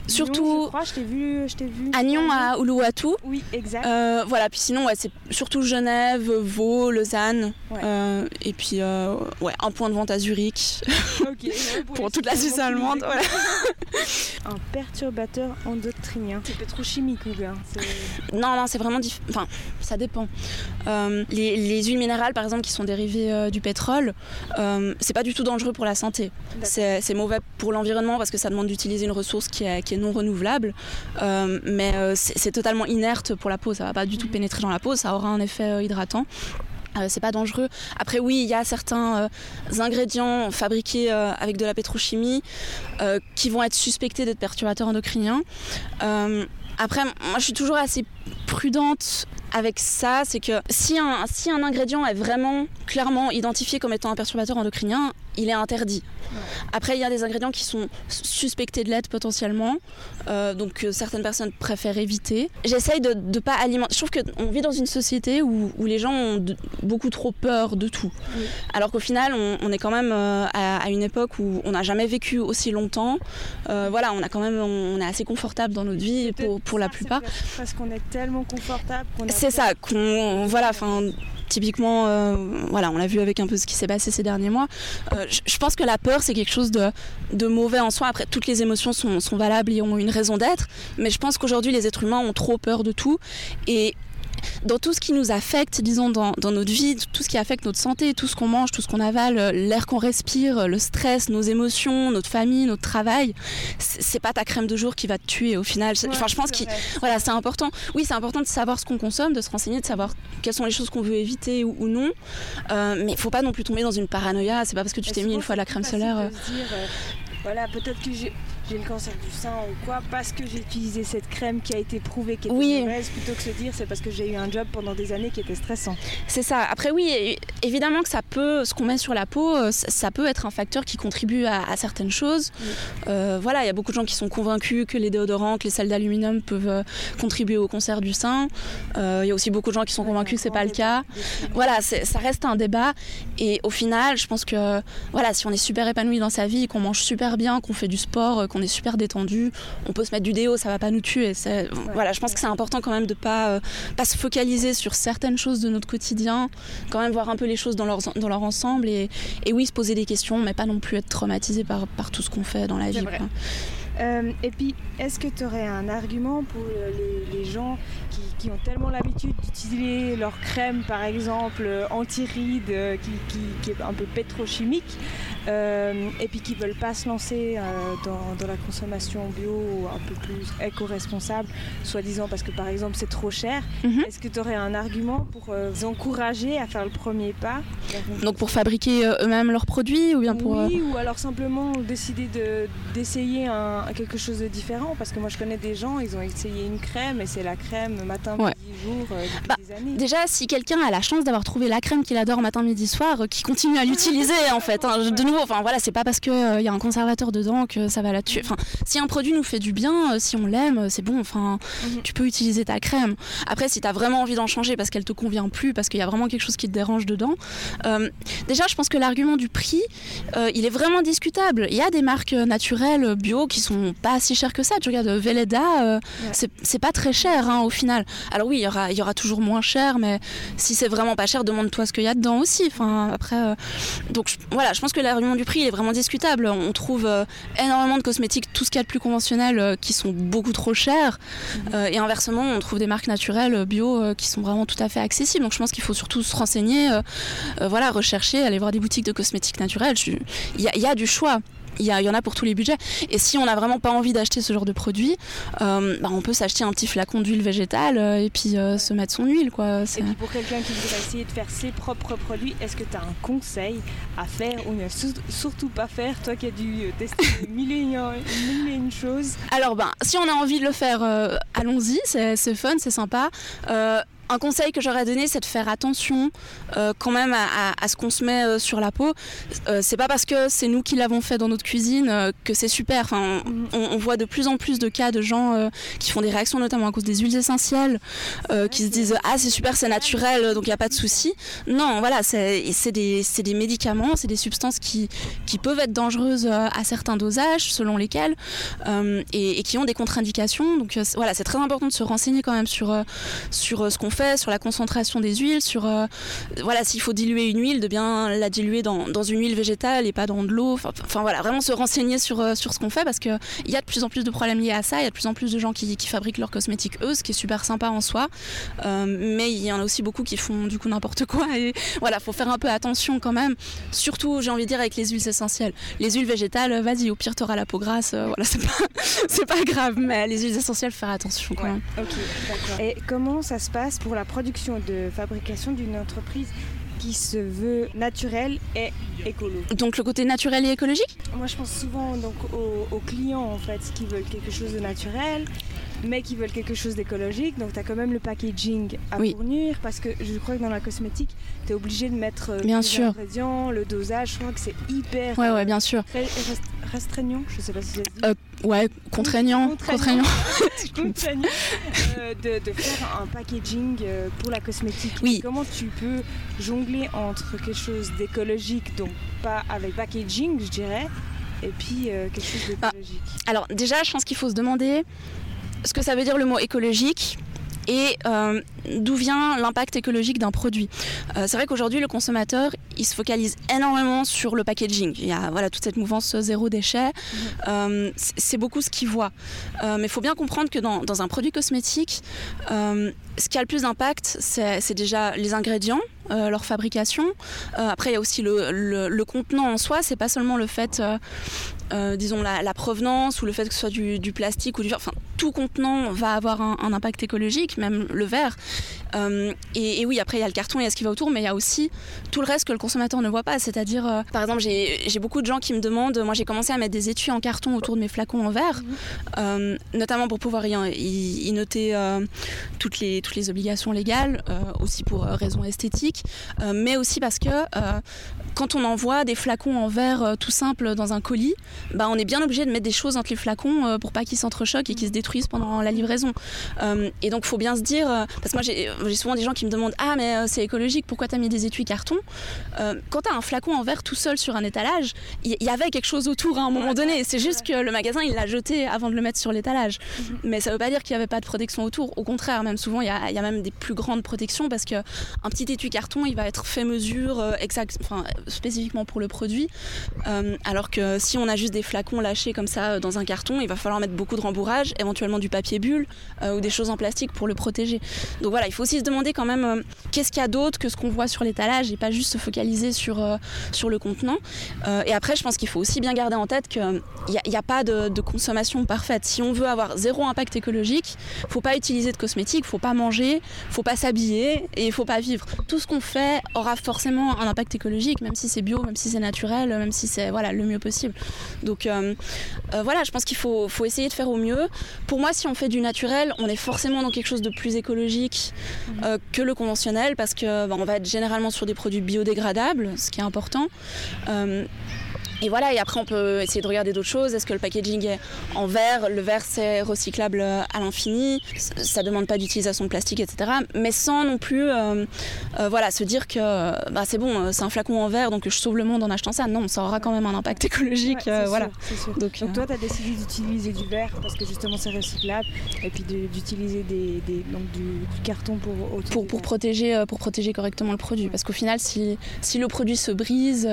Surtout. je crois, je t'ai vu, je t'ai vu. À Nyon, à Uluwatu. Oui, exact. Euh, voilà, puis sinon, ouais, c'est surtout Genève, Vaud, Lausanne. Euh, et puis, euh, ouais, un point de vente à Zurich. [laughs] pour, toute la Suisse allemande. Voilà. [laughs] un perturbateur endocrinien. C'est pétrochimique ou bien [laughs] Non, non, c'est vraiment. Enfin, ça dépend. Les, les, huiles minérales, par exemple, qui sont dérivées du pétrole, c'est pas du tout dangereux pour la santé. C'est mauvais pour l'environnement parce que ça demande d'utiliser une ressource qui est, qui est non renouvelable, euh, mais euh, c'est totalement inerte pour la peau. Ça va pas du tout mhm. pénétrer dans la peau, ça aura un effet euh, hydratant. c'est pas dangereux. Après, oui, il y a certains ingrédients fabriqués avec de la pétrochimie qui vont être suspectés d'être perturbateurs endocriniens. après, moi, je suis toujours assez prudente avec ça, c'est que si un, si un ingrédient est vraiment clairement identifié comme étant un perturbateur endocrinien, il est interdit. Après, il y a des ingrédients qui sont suspectés de l'être potentiellement, euh, donc euh, certaines personnes préfèrent éviter. J'essaye de ne pas alimenter. Je trouve qu'on vit dans une société où, où les gens ont beaucoup trop peur de tout. Alors qu'au final, on, est quand même euh, à, une époque où on n'a jamais vécu aussi longtemps. voilà, on a quand même, on, est assez confortable dans notre vie pour, pour la plupart. Parce qu'on est tellement confortable qu'on c'est ça, qu'on, voilà, enfin, typiquement, euh, voilà, on l'a vu avec un peu ce qui s'est passé ces derniers mois. Euh, je pense que la peur, c'est quelque chose de, mauvais en soi. Après, toutes les émotions sont, sont valables et ont une raison d'être, mais je pense qu'aujourd'hui, les êtres humains ont trop peur de tout. Et dans tout ce qui nous affecte, disons, dans, notre vie, tout ce qui affecte notre santé, tout ce qu'on mange, tout ce qu'on avale, l'air qu'on respire, le stress, nos émotions, notre famille, notre travail, c'est pas ta crème de jour qui va te tuer au final. enfin, je pense que voilà, c'est important. Oui, c'est important de savoir ce qu'on consomme, de se renseigner, de savoir quelles sont les choses qu'on veut éviter ou, non. Euh, mais il faut pas non plus tomber dans une paranoïa. C'est pas parce que tu t'es mis une fois de la crème solaire. Euh, voilà, peut-être que j'ai j'ai le cancer du sein ou quoi parce que j'ai utilisé cette crème qui a été prouvée qui était Oui. mauvaise plutôt que se dire c'est parce que j'ai eu un job pendant des années qui était stressant. C'est ça. Après, oui, évidemment que ça peut, ce qu'on met sur la peau, euh, ça, peut être un facteur qui contribue à, à certaines choses. Oui. Euh, voilà, il y a beaucoup de gens qui sont convaincus que les déodorants, que les sels d'aluminium peuvent euh, contribuer au cancer du sein. Euh, Il y a aussi beaucoup de gens qui sont convaincus que c'est pas le cas. Voilà, ça reste un débat. Et au final, je pense que voilà, si on est super épanoui dans sa vie, qu'on mange super bien, qu'on fait du sport, qu'on est super détendu, on peut se mettre du déo, ça va pas nous tuer. Voilà, je pense que c'est important quand même de pas euh, pas se focaliser sur certaines choses de notre quotidien, quand même voir un peu les choses dans leur, dans leur ensemble et, et oui, se poser des questions, mais pas non plus être traumatisé par, par tout ce qu'on fait dans la vie. Euh, et puis, est-ce que tu aurais un argument pour les, les gens qui, qui ont tellement l'habitude d'utiliser leur crème, par exemple, euh, anti-rides, euh, qui, qui- qui est un peu pétrochimique, euh, et puis qui veulent pas se lancer dans, dans la consommation bio un peu plus éco-responsable, soi-disant parce que, par exemple, c'est trop cher Mhm. Est-ce que tu aurais un argument pour vous encourager à faire le premier pas? Donc pour fabriquer eux-mêmes leurs produits ou bien pour... oui, ou alors simplement décider de- d'essayer quelque chose de différent. Parce que moi, je connais des gens, ils ont essayé une crème et c'est la crème matin, Ouais. midi, jour euh, depuis Bah, des années. Déjà, si quelqu'un a la chance d'avoir trouvé la crème qu'il adore matin, midi, soir, euh, qui continue à l'utiliser [laughs] en fait. hein. De nouveau, enfin voilà, c'est pas parce qu'il y a un conservateur dedans que ça va la tuer. Enfin, si un produit nous fait du bien, euh, si on l'aime, euh, c'est bon. Enfin, Mhm. tu peux utiliser ta crème. Après, si tu as vraiment envie d'en changer parce qu'elle te convient plus, parce qu'il y a vraiment quelque chose qui te dérange dedans, euh, déjà, je pense que l'argument du prix, euh, il est vraiment discutable. Il y a des marques euh, naturelles euh, bio qui sont pas si chères que ça. Tu regardes euh, euh, c'est- c'est pas très cher hein, au final. Alors oui, il y aura, il y aura toujours moins cher, mais si c'est vraiment pas cher, demande-toi ce qu'il y a dedans aussi. Enfin, après, euh, donc je- voilà, je pense que l'argument du prix il est vraiment discutable. On trouve euh, énormément de cosmétiques, tout ce qu'il y a de plus conventionnel, euh, qui sont beaucoup trop chers, Euh, et inversement, on trouve des marques naturelles bio qui sont vraiment tout à fait accessibles. Donc je pense qu'il faut surtout se renseigner, voilà, rechercher, aller voir des boutiques de cosmétiques naturels. Je- Il y, a- il y a du choix. Il y, en a pour tous les budgets. Et si on n'a vraiment pas envie d'acheter ce genre de produit, euh, bah, on peut s'acheter un petit flacon d'huile végétale euh, et puis euh, se mettre son huile. Quoi. Et puis pour quelqu'un qui voudrait essayer de faire ses propres produits, est-ce que tu as un conseil à faire ou ne sur- surtout pas faire, toi qui as dû tester [laughs] mille et une, mille et une choses? Alors, ben, si on a envie de le faire, allons-y, c'est fun, c'est sympa. Un conseil que j'aurais donné, c'est de faire attention euh, quand même à, à- à ce qu'on se met euh, sur la peau. Euh, c'est pas parce que c'est nous qui l'avons fait dans notre cuisine que c'est super. Enfin, on, on voit de plus en plus de cas de gens qui font des réactions, notamment à cause des huiles essentielles, qui se disent ah c'est super, c'est naturel, donc il n'y a pas de souci. Non, voilà, c'est des, médicaments, c'est des substances qui, qui peuvent être dangereuses à certains dosages, selon lesquels, et, et qui ont des contre-indications. Donc voilà, c'est très important de se renseigner quand même sur, sur ce qu'on fait, sur la concentration des huiles, sur euh, voilà s'il faut diluer une huile, de bien la diluer dans, dans une huile végétale et pas dans de l'eau. Enfin, Enfin voilà, vraiment se renseigner sur, euh, sur ce qu'on fait parce qu'il y a de plus en plus de problèmes liés à ça, il y a de plus en plus de gens qui, qui fabriquent leurs cosmétiques eux, ce qui est super sympa en soi. Euh, mais il y en a aussi beaucoup qui font du coup n'importe [laughs] quoi et voilà, faut faire un peu attention quand même. Surtout, j'ai envie de dire, avec les huiles essentielles. Les huiles végétales, vas-y, au pire, t'auras la peau grasse, voilà, c'est pas, [laughs] pas grave, mais les huiles essentielles, faire attention quand même. Ok, d'accord. Et comment ça se passe pour la production de fabrication d'une entreprise qui se veut naturelle et écolo. Donc, le côté naturel et écologique? Moi, je pense souvent donc aux, aux clients en fait qui veulent quelque chose de naturel, mais qui veulent quelque chose d'écologique. Donc, tu as quand même le packaging à Oui. fournir parce que je crois que dans la cosmétique, tu es obligé de mettre euh, Bien les sûr. ingrédients, le dosage. Je crois que c'est hyper Ouais, euh, ouais, bien sûr. re- rest- restreignant. Je sais pas si dit. Euh, Ouais, contraignant, Contraignant. [laughs] [laughs] contraignant. Euh, de, de faire un packaging euh, pour la cosmétique. Oui. Comment tu peux jongler entre quelque chose d'écologique, donc pas avec packaging, je dirais, et puis euh, quelque chose Ah. d'écologique? Alors, déjà, je pense qu'il faut se demander ce que ça veut dire le mot écologique et euh, d'où vient l'impact écologique d'un produit. Euh, c'est vrai qu'aujourd'hui, le consommateur, il se focalise énormément sur le packaging. Il y a voilà, toute cette mouvance zéro déchet. Euh, c'est beaucoup ce qu'il voit. Mais il faut bien comprendre que dans, dans un produit cosmétique, ce qui a le plus d'impact, c'est déjà les ingrédients, euh, leur fabrication. Euh, après, il y a aussi le, le- contenant en soi. C'est pas seulement le fait, euh, disons, la, provenance ou le fait que ce soit du, du plastique ou du verre. Enfin, tout contenant va avoir un, un impact écologique, même le verre. Et, oui, après il y a le carton, a ce qui va autour, mais il y a aussi tout le reste que le consommateur ne voit pas. C'est-à-dire, par exemple, j'ai beaucoup de gens qui me demandent, moi j'ai commencé à mettre des étuis en carton autour de mes flacons en verre, mhm. notamment pour pouvoir y, noter toutes, les, obligations légales, aussi pour raisons esthétiques, mais aussi parce que quand on envoie des flacons en verre tout simple dans un colis, bah, on est bien obligé de mettre des choses entre les flacons euh, pour pas qu'ils s'entrechoquent et qu'ils se détruisent pendant la livraison. Euh, et donc, il faut bien se dire, euh, parce que moi j'ai souvent des gens qui me demandent Ah, mais c'est écologique, pourquoi tu as mis des étuis carton? Quand tu as un flacon en verre tout seul sur un étalage, il y, avait quelque chose autour à un moment donné. C'est juste que le magasin il l'a jeté avant de le mettre sur l'étalage. Mhm. Mais ça veut pas dire qu'il n'y avait pas de protection autour. Au contraire, même souvent il y, a, même des plus grandes protections parce qu'un petit étui carton il va être fait mesure exact, enfin, spécifiquement pour le produit. alors que si on a juste des flacons lâchés comme ça euh, dans un carton, il va falloir mettre beaucoup de rembourrage, éventuellement du papier bulle euh, ou des choses en plastique pour le protéger. Donc voilà, il faut aussi se demander quand même euh, qu'est-ce qu'il y a d'autre que ce qu'on voit sur l'étalage et pas juste se focaliser sur, sur le contenant. et après, je pense qu'il faut aussi bien garder en tête qu'il n'y a, pas de, consommation parfaite. Si on veut avoir zéro impact écologique, faut pas utiliser de cosmétiques, faut pas manger, faut pas s'habiller et il faut pas vivre. Tout ce qu'on fait aura forcément un impact écologique, même si c'est bio, même si c'est naturel, même si c'est voilà, le mieux possible. Donc euh, euh, voilà, je pense qu'il faut, faut, essayer de faire au mieux. Pour moi, si on fait du naturel, on est forcément dans quelque chose de plus écologique euh, que le conventionnel parce que bah, va être généralement sur des produits biodégradables, ce qui est important. Et voilà, et après on peut essayer de regarder d'autres choses. Est-ce que le packaging est en verre? Le verre c'est recyclable à l'infini. Ça demande pas d'utilisation de plastique, etc. Mais sans non plus euh, euh, voilà, se dire que bah, c'est bon, euh, c'est un flacon en verre donc je sauve le monde en achetant ça. Non, ça aura quand même un impact [laughs] écologique. voilà. Donc, toi tu as décidé d'utiliser du verre parce que justement c'est recyclable et puis d'utiliser des, donc du, carton pour pour, pour protéger, pour protéger correctement le produit. Parce qu'au final, si, si le produit se brise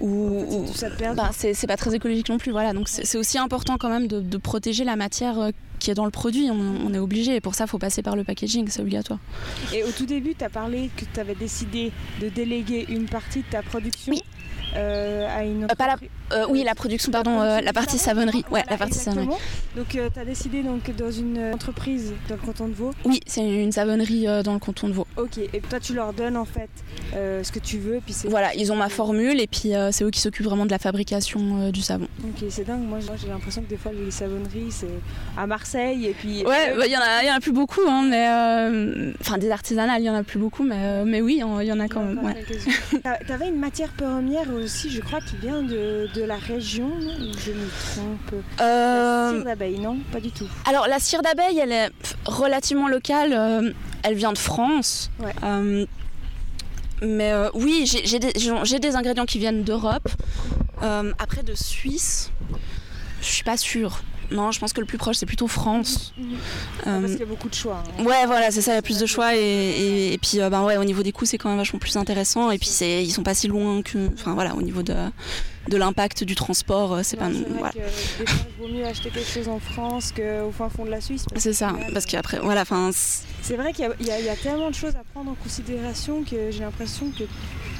ou, bah, c'est pas très écologique non plus. Voilà. Donc c'est aussi important quand même de, protéger la matière euh, qui est dans le produit. On, est obligé. Et pour ça, il faut passer par le packaging. C'est obligatoire. Et au tout début, tu as parlé que tu avais décidé de déléguer une partie de ta production. Oui. Euh, à une autre... Euh, euh, oui, la production, pardon, euh, la partie savonnerie. Ouais, la partie savonnerie. Donc, euh, tu as décidé donc dans une entreprise dans le canton de Vaud Oui, c'est une savonnerie dans le canton de Vaud. Ok, et toi, tu leur donnes en fait ce que tu veux. Puis voilà, ils ont ma formule et puis c'est eux qui s'occupent vraiment de la fabrication du savon. Ok, c'est dingue. Moi, j'ai l'impression que des fois, les savonneries, c'est à Marseille et puis. Ouais, bah, il y, en a, y en a plus beaucoup, hein, mais. Enfin, des artisanales, il y en a plus beaucoup, mais, mais oui, il y en a quand même. Ouais. tu avais une matière première aussi, je crois, qui vient de, de la région je me trompe? La cire d'abeille, non Pas du tout. Alors la cire d'abeille, elle est relativement locale. Euh, elle vient de France. Euh, mais euh, oui, j'ai des, des, ingrédients qui viennent d'Europe. après de Suisse, je suis pas sûre. Non, je pense que le plus proche, c'est plutôt France. Mhm. Ah, parce qu'il y a beaucoup de choix. Hein. Ouais, voilà, c'est ça, il y a plus de choix. Et, puis, ben, ouais, au niveau des coûts, c'est quand même vachement plus intéressant. Et puis, ils sont pas si loin que. Enfin, voilà, au niveau de, de l'impact du transport, euh, c'est pas. Voilà. Que, fois, il vaut mieux acheter quelque chose en France qu'au fin fond de la Suisse. C'est ça, parce qu'après, voilà, enfin. C'est vrai qu'il y, y, a tellement de choses à prendre en considération que j'ai l'impression que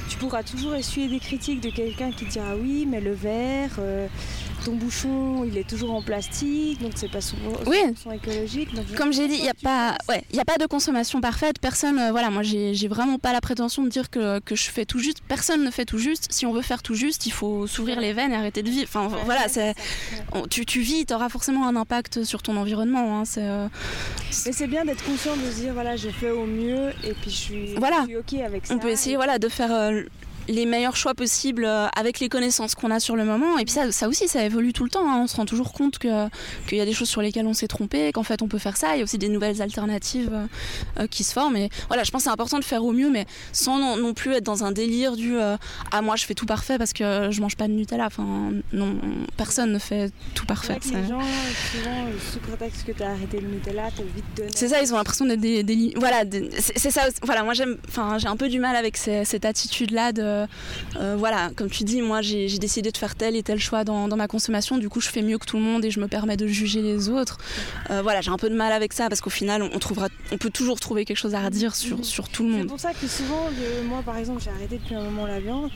tu pourras toujours essuyer des critiques de quelqu'un qui dira oui, mais le verre. Euh, ton bouchon, il est toujours en plastique, donc c'est pas souvent, oui. écologique. Comme j'ai dit, il n'y a pas, ouais, a pas de consommation parfaite. Personne, euh, voilà, moi j'ai vraiment pas la prétention de dire que, que, je fais tout juste. Personne ne fait tout juste. Si on veut faire tout juste, il faut s'ouvrir les veines et arrêter de vivre. Enfin, voilà, c'est, tu, tu vis, tu auras forcément un impact sur ton environnement. Hein, c'est, euh, Mais c'est bien d'être conscient de se dire voilà, j'ai fait au mieux et puis je suis, voilà. ok avec ça. On peut essayer, voilà, de faire euh, les meilleurs choix possibles euh, avec les connaissances qu'on a sur le moment. Et puis ça, ça aussi, ça évolue tout le temps. Hein. On se rend toujours compte qu'il y a des choses sur lesquelles on s'est trompé, qu'en fait on peut faire ça. Il y a aussi des nouvelles alternatives euh, euh, qui se forment. Et voilà, je pense que c'est important de faire au mieux, mais sans non, plus être dans un délire du ah moi je fais tout parfait parce que je mange pas de Nutella. Enfin non, personne ne fait tout parfait. Les gens souvent sous prétexte que tu as arrêté le Nutella, t'as vite donné. C'est ça, ils ont l'impression d'être des, des, voilà, c'est ça. Voilà, moi j'aime, enfin j'ai un peu du mal avec cette attitude là de euh, euh, voilà, comme tu dis, moi j'ai décidé de faire tel et tel choix dans, ma consommation, du coup je fais mieux que tout le monde et je me permets de juger les autres. Euh, voilà, j'ai un peu de mal avec ça parce qu'au final on, trouvera, on peut toujours trouver quelque chose à redire sur, sur tout le monde. C'est pour ça que souvent, moi par exemple, j'ai arrêté depuis un moment la viande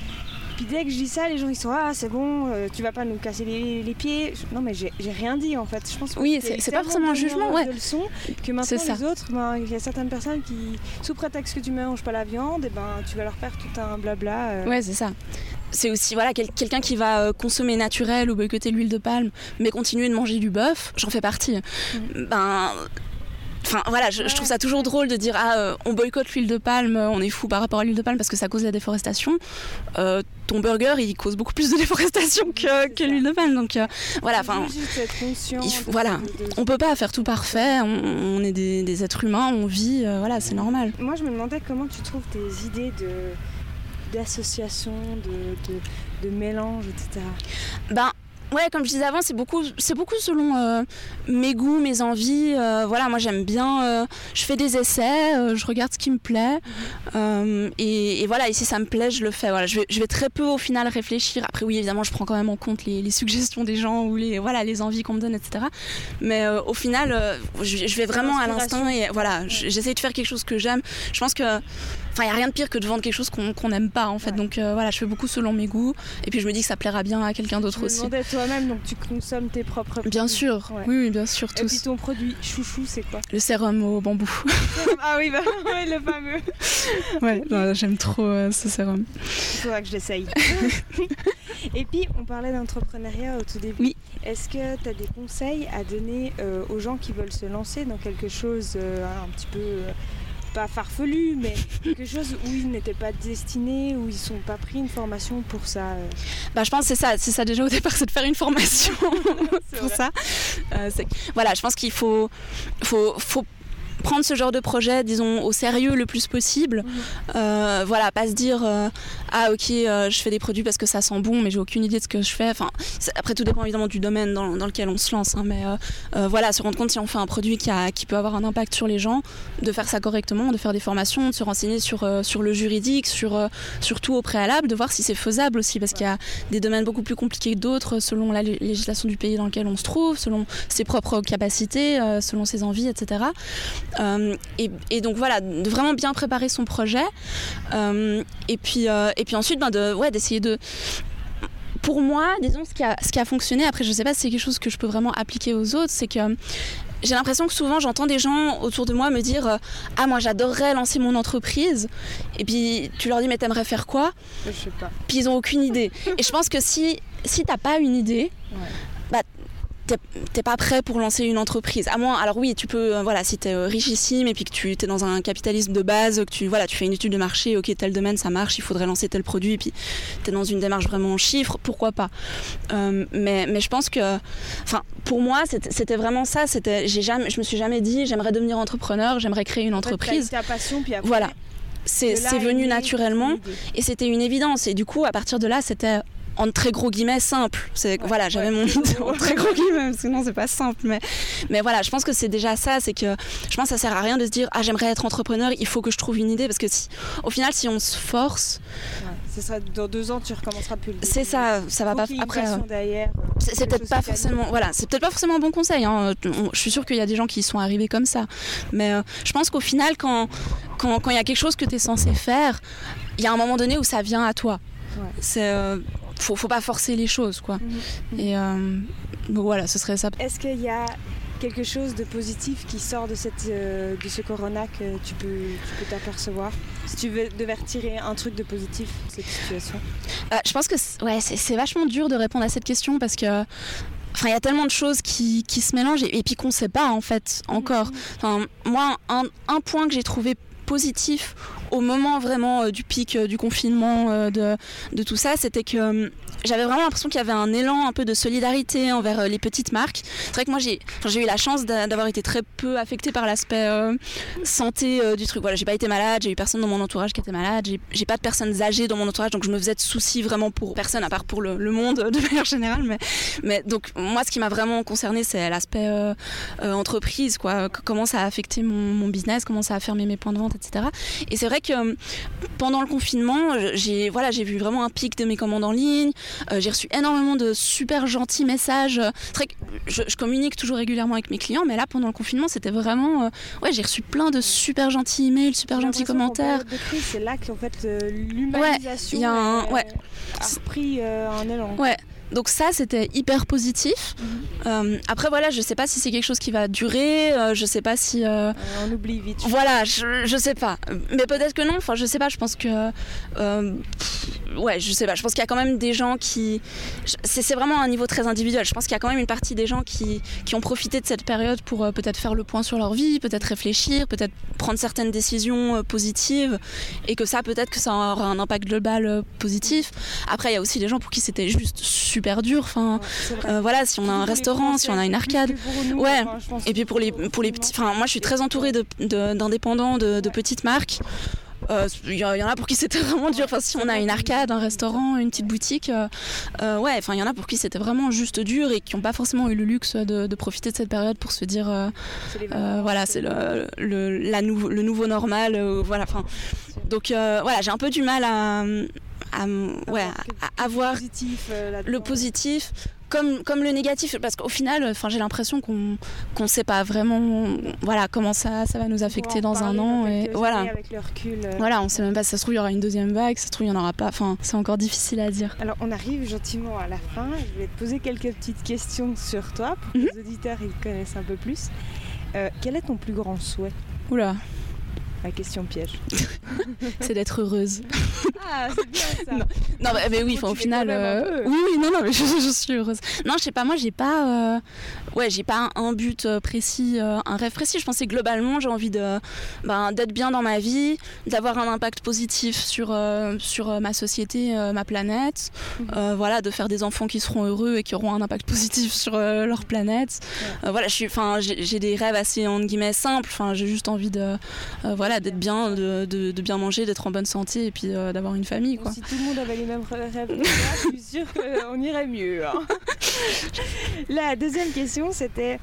Puis dès que je dis ça, les gens ils sont ah c'est bon, euh, tu vas pas nous casser les, pieds. Non mais j'ai rien dit en fait. Je pense que oui, c'est pas forcément un jugement, ouais. De leçon, que maintenant les autres, ben, il y a certaines personnes qui, sous prétexte que tu manges pas la viande, et eh ben tu vas leur faire tout un blabla. Euh. Ouais c'est ça c'est aussi voilà quelqu'un qui va euh, consommer naturel ou boycotter l'huile de palme mais continuer de manger du bœuf j'en fais partie mm. ben Enfin voilà, je, trouve ça toujours drôle de dire ah euh, on boycotte l'huile de palme, euh, on est fou par rapport à l'huile de palme parce que ça cause la déforestation. Euh, ton burger il cause beaucoup plus de [laughs] déforestation que, l'huile de palme donc voilà enfin voilà on peut pas faire tout parfait on, est des, êtres humains on vit voilà c'est normal. Moi je me demandais comment tu trouves tes idées de d'association, de, de, de mélange, etc. Ben, Ouais, comme je disais avant, c'est beaucoup, c'est beaucoup selon euh, mes goûts, mes envies. Euh, voilà, moi j'aime bien, euh, je fais des essais, je regarde ce qui me plaît, et, voilà, et si ça me plaît, je le fais. Voilà, je vais, je vais, très peu au final réfléchir. Après, oui, évidemment, je prends quand même en compte les, suggestions des gens ou les, voilà, les envies qu'on me donne, etc. Mais au final, je, vais vraiment à l'instant et voilà, j'essaie de faire quelque chose que j'aime. Je pense que Enfin, il n'y a rien de pire que de vendre quelque chose qu'on n'aime pas, en fait. Donc euh, voilà, je fais beaucoup selon mes goûts. Et puis je me dis que ça plaira bien à quelqu'un d'autre aussi. Tu toi-même, donc tu consommes tes propres produits. Bien sûr, oui, bien sûr. Tous. Et puis ton produit chouchou, c'est quoi? Le sérum au bambou. ah oui, bah, [laughs] le fameux. [laughs] ouais, j'aime trop euh, ce sérum. Il faudra que je l'essaye. [laughs] Et puis, on parlait d'entrepreneuriat au tout début. Oui. Est-ce que tu as des conseils à donner euh, aux gens qui veulent se lancer dans quelque chose un petit peu pas farfelu, mais quelque chose où ils n'étaient pas destinés, où ils sont pas pris une formation pour ça. Euh. Bah, je pense que c'est ça, c'est ça déjà au départ, [laughs] c'est de faire une formation [laughs] pour ça. Euh, voilà, je pense qu'il faut, faut, faut prendre ce genre de projet, disons, au sérieux le plus possible. Mhm. Euh, voilà, pas se dire euh, ah ok, euh, je fais des produits parce que ça sent bon, mais j'ai aucune idée de ce que je fais. Enfin, après tout dépend évidemment du domaine dans, lequel on se lance, hein, mais voilà, se rendre compte si on fait un produit qui, a, qui peut avoir un impact sur les gens, de faire ça correctement, de faire des formations, de se renseigner sur, sur le juridique, sur surtout au préalable, de voir si c'est faisable aussi, parce qu'il y a des domaines beaucoup plus compliqués que d'autres selon la législation du pays dans lequel on se trouve, selon ses propres capacités, selon ses envies, etc. Euh, et, donc voilà, de vraiment bien préparer son projet. Euh, et, puis, euh, et puis ensuite, ben de, ouais, d'essayer de pour moi, disons, ce qui a, ce qui a fonctionné, après je sais pas si c'est quelque chose que je peux vraiment appliquer aux autres, c'est que j'ai l'impression que souvent j'entends des gens autour de moi me dire Ah, moi j'adorerais lancer mon entreprise. Et puis tu leur dis Mais t'aimerais faire quoi? Je sais pas. Puis ils ont aucune idée. Et je pense que si, si t'as pas une idée, bah, t'es pas prêt pour lancer une entreprise. À moins, alors oui, tu peux, euh, voilà, si t'es euh, richissime et puis que tu es dans un capitalisme de base, que tu, voilà, tu fais une étude de marché, ok, tel domaine ça marche, il faudrait lancer tel produit, et puis tu es dans une démarche vraiment en chiffres, pourquoi pas. Euh, mais, mais je pense que, enfin, pour moi, c'était vraiment ça. C'était, j'ai jamais, je me suis jamais dit, j'aimerais devenir entrepreneur, j'aimerais créer une entreprise. ta passion, puis après, voilà. C'est venu naturellement et c'était une évidence. Et du coup, à partir de là, c'était en très gros guillemets simple. C'est voilà, j'avais mon idée en très gros [laughs] guillemets, sinon c'est pas simple. Mais mais voilà, je pense que c'est déjà ça, c'est que je pense que ça sert à rien de se dire ah j'aimerais être entrepreneur, il faut que je trouve une idée parce que si, au final si on se force, c'est ça. Dans deux ans tu recommenceras plus. C'est ça, ça va pas après. Euh, c'est peut-être pas forcément voilà, c'est peut-être pas forcément un bon conseil. Hein. Je suis sûre qu'il y a des gens qui sont arrivés comme ça, mais euh, je pense qu'au final quand quand il y a quelque chose que tu es censé faire, il y a un moment donné où ça vient à toi. C'est euh, faut, faut pas forcer les choses, quoi. Mhm. Et euh, voilà, ce serait ça. Est-ce qu'il y a quelque chose de positif qui sort de, cette, euh, de ce corona que tu peux, t'apercevoir? Si tu veux, devais retirer un truc de positif de cette situation euh, Je pense que ouais, c'est vachement dur de répondre à cette question parce que Enfin, il y a tellement de choses qui, qui se mélangent et, puis qu'on ne sait pas en fait encore. Mhm. Enfin, moi, un, un point que j'ai trouvé positif au moment vraiment euh, du pic euh, du confinement, euh, de, tout ça, c'était que j'avais vraiment l'impression qu'il y avait un élan un peu de solidarité envers les petites marques. C'est vrai que moi j'ai eu la chance d'avoir été très peu affectée par l'aspect santé du truc. Voilà, j'ai pas été malade, j'ai eu personne dans mon entourage qui était malade, j'ai pas de personnes âgées dans mon entourage, donc je me faisais de soucis vraiment pour personne à part pour le, monde de manière générale. Mais, donc moi ce qui m'a vraiment concerné c'est l'aspect entreprise, quoi. Comment ça a affecté mon, mon, business, comment ça a fermé mes points de vente, etc. Et c'est vrai vrai que euh, pendant le confinement, j'ai voilà, j'ai vu vraiment un pic de mes commandes en ligne. j'ai reçu énormément de super gentils messages. Vrai que je, communique toujours régulièrement avec mes clients, mais là pendant le confinement, c'était vraiment ouais, j'ai reçu plein de super gentils emails, super gentils commentaires. C'est là qu'en fait l'humanisation ouais, a repris un élan. Ouais. Donc ça, c'était hyper positif. Mhm. Euh, après, voilà, je sais pas si c'est quelque chose qui va durer. Euh, je sais pas si. Euh, on oublie vite. Voilà, je, je sais pas. Mais peut-être que non. Enfin, je sais pas. Je pense que. Ouais, je sais pas. Je pense qu'il y a quand même des gens qui. C'est vraiment un niveau très individuel. Je pense qu'il y a quand même une partie des gens qui, qui ont profité de cette période pour peut-être faire le point sur leur vie, peut-être réfléchir, peut-être prendre certaines décisions positives. Et que ça, peut-être que ça aura un impact global positif. Après, il y a aussi des gens pour qui c'était juste super dur. Enfin, euh, voilà, si on a un restaurant, si on a une arcade, ouais. Et puis pour les pour les petits, enfin, moi je suis très entourée d'indépendants, de, de, petites marques. Il euh, y, en a pour qui c'était [laughs] vraiment dur. Enfin, si on a une arcade, un restaurant, une petite boutique, euh, ouais, enfin, il y en a pour qui c'était vraiment juste dur et qui n'ont pas forcément eu le luxe de, profiter de cette période pour se dire, voilà, c'est le, le, la le nouveau normal. voilà, enfin, donc voilà, j'ai un peu du mal à à, ouais, à avoir euh, le positif comme, comme le négatif parce qu'au final enfin j'ai l'impression qu'on qu'on sait pas vraiment voilà comment ça ça va nous affecter dans un an et voilà. avec le recul, euh. voilà on sait même pas si ça se trouve il y aura une deuxième vague ça se trouve il y en aura pas. Enfin c'est encore difficile à dire. Alors on arrive gentiment à la fin. Je vais te poser quelques petites questions sur toi pour que mhm. les auditeurs ils connaissent un peu plus. Euh, quel est ton plus grand souhait? Oula la question piège. [laughs] c'est d'être heureuse. Ah, c'est bien ça. Non, mais oui, au final. Euh, oui, oui, non, non, mais je, suis heureuse. Non, je sais pas, moi, j'ai pas. Euh, ouais, j'ai pas un, but euh, précis, un rêve précis. Je pensais globalement, j'ai envie de, ben, d'être bien dans ma vie, d'avoir un impact positif sur, sur ma société, ma planète. Mhm. voilà, de faire des enfants qui seront heureux et qui auront un impact positif sur leur planète. voilà, je suis. Enfin, j'ai des rêves assez, entre guillemets, simples. Enfin, j'ai juste envie de. voilà, d'être bien, de, de, bien manger, d'être en bonne santé et puis euh, d'avoir une famille. Quoi. Si tout le monde avait les mêmes rêves je suis sûre qu'on irait mieux. Hein. [laughs] La deuxième question, c'était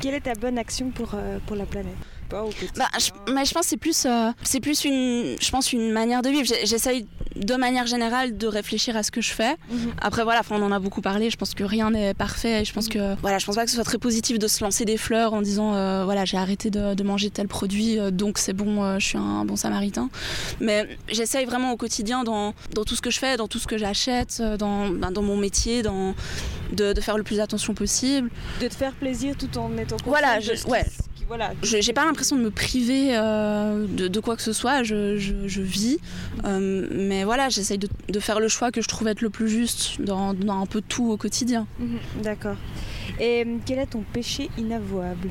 quelle est ta bonne action pour, euh, pour la planète? Bah, je, mais je pense que c'est plus, euh, c'est plus une, je pense une manière de vivre. J'essaye de manière générale de réfléchir à ce que je fais. Mhm. Après voilà, on en a beaucoup parlé. Je pense que rien n'est parfait. Et je pense mhm. que voilà, je pense pas que ce soit très positif de se lancer des fleurs en disant euh, voilà j'ai arrêté de, manger tel produit euh, donc c'est bon, je suis un bon samaritain. Mais j'essaye vraiment au quotidien dans, dans, tout ce que je fais, dans tout ce que j'achète, dans, ben, dans mon métier, dans de, de, faire le plus attention possible. De te faire plaisir tout en étant voilà, je, ouais voilà. J'ai pas l'impression de me priver euh, de, quoi que ce soit, je, vis. Euh, mais voilà, j'essaye de, faire le choix que je trouve être le plus juste dans, un peu tout au quotidien. Mhm, d'accord. Et euh, quel est ton péché inavouable?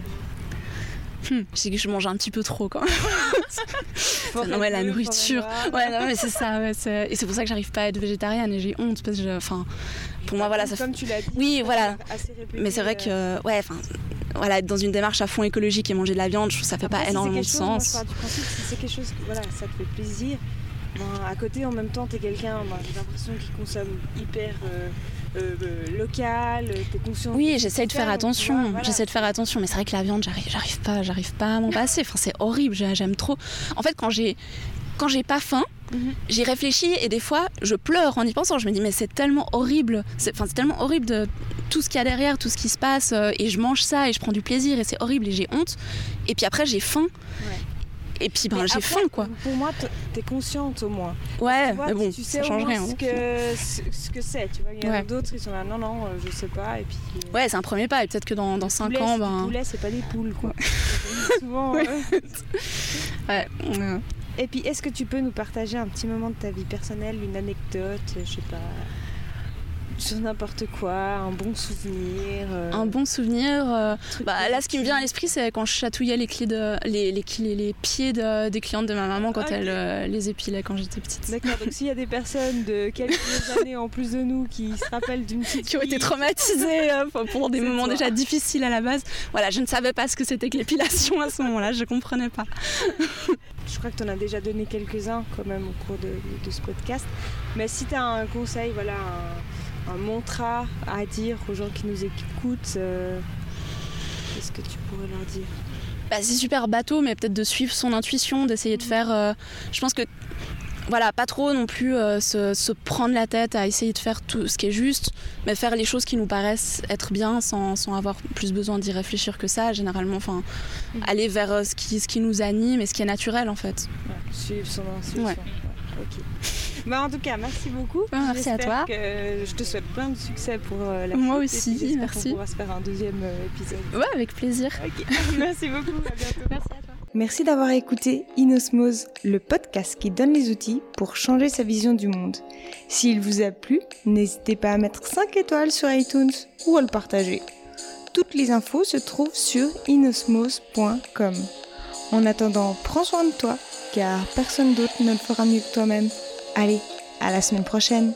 Hmm, c'est que je mange un petit peu trop quand même. [laughs] non, la nourriture. Ouais, non, mais c'est ça. et c'est pour ça que j'arrive pas à être végétarienne et j'ai honte parce que, enfin, pour moi, voilà, ça. Comme tu l'as dit. Oui, voilà. Mais c'est vrai que, ouais, enfin, voilà, être dans une démarche à fond écologique et manger de la viande, je trouve que ça fait pas énormément de sens. si c'est quelque chose, voilà, ça te fait plaisir. à côté, en même temps, tu es quelqu'un, j'ai l'impression qui consomme hyper euh, euh, euh, local, t'es conscient. Oui, j'essaie de faire attention. J'essaie de faire attention, mais c'est vrai que la viande, j'arrive, j'arrive pas, j'arrive pas à m'en [laughs] passer. Enfin, c'est horrible. J'aime trop. En fait, quand j'ai quand j'ai pas faim, mhm. j'y réfléchis et des fois je pleure en y pensant. Je me dis mais c'est tellement horrible, c'est tellement horrible de tout ce qu'il y a derrière, tout ce qui se passe euh, et je mange ça et je prends du plaisir et c'est horrible et j'ai honte. Et puis après j'ai faim. Et puis ben, j'ai faim quoi. Pour moi, t'es consciente au moins. Ouais, mais bon, tu sais ça change rien. Ce que, ce, que c'est, tu vois. Il y en a d'autres, ils sont là, non, non, euh, je sais pas. Et puis, euh, ouais, c'est un premier pas. Et peut-être que dans, dans 5 ans. Ben... Les poulets, c'est pas des poules quoi. [laughs] Souvent. ouais. ouais. Et puis, est-ce que tu peux nous partager un petit moment de ta vie personnelle, une anecdote, je sais pas, sur n'importe quoi, un bon souvenir euh, Un bon souvenir euh, bah, Là, ce qui me vient à l'esprit, c'est quand je chatouillais les, clés de, les, les, les pieds des clientes de ma maman quand elle euh, les épilait quand j'étais petite. D'accord, donc s'il y a des personnes de quelques [laughs] années en plus de nous qui se rappellent d'une petite Qui ont été traumatisées pour des moments déjà difficiles à la base, voilà, je ne savais pas ce que c'était que l'épilation à ce moment-là, je comprenais pas. [laughs] je crois que tu en as déjà donné quelques-uns quand même au cours de, ce podcast. Mais si tu as un conseil, voilà, un, mantra à dire aux gens qui nous écoutent, euh, qu'est-ce que tu pourrais leur dire? Bah, c'est super bateau, mais peut-être de suivre son intuition, d'essayer de faire. Euh, je pense que voilà, pas trop non plus euh, se, prendre la tête à essayer de faire tout ce qui est juste, mais faire les choses qui nous paraissent être bien sans, avoir plus besoin d'y réfléchir que ça, généralement. Enfin, mm. aller vers ce, qui, ce qui nous anime et ce qui est naturel en fait. suivre son intuition. [laughs] Bah, en tout cas, merci beaucoup. merci à toi. je te souhaite plein de succès pour euh, la Moi aussi, merci. On pourra se faire un deuxième épisode. Ouais, avec plaisir. [laughs] merci beaucoup. À bientôt. Merci à toi. Merci d'avoir écouté Inosmose, le podcast qui donne les outils pour changer sa vision du monde. S'il vous a plu, n'hésitez pas à mettre 5 étoiles sur iTunes ou à le partager. Toutes les infos se trouvent sur inosmose.com. En attendant, prends soin de toi, car personne d'autre ne le fera mieux que toi-même. Allez, à la semaine prochaine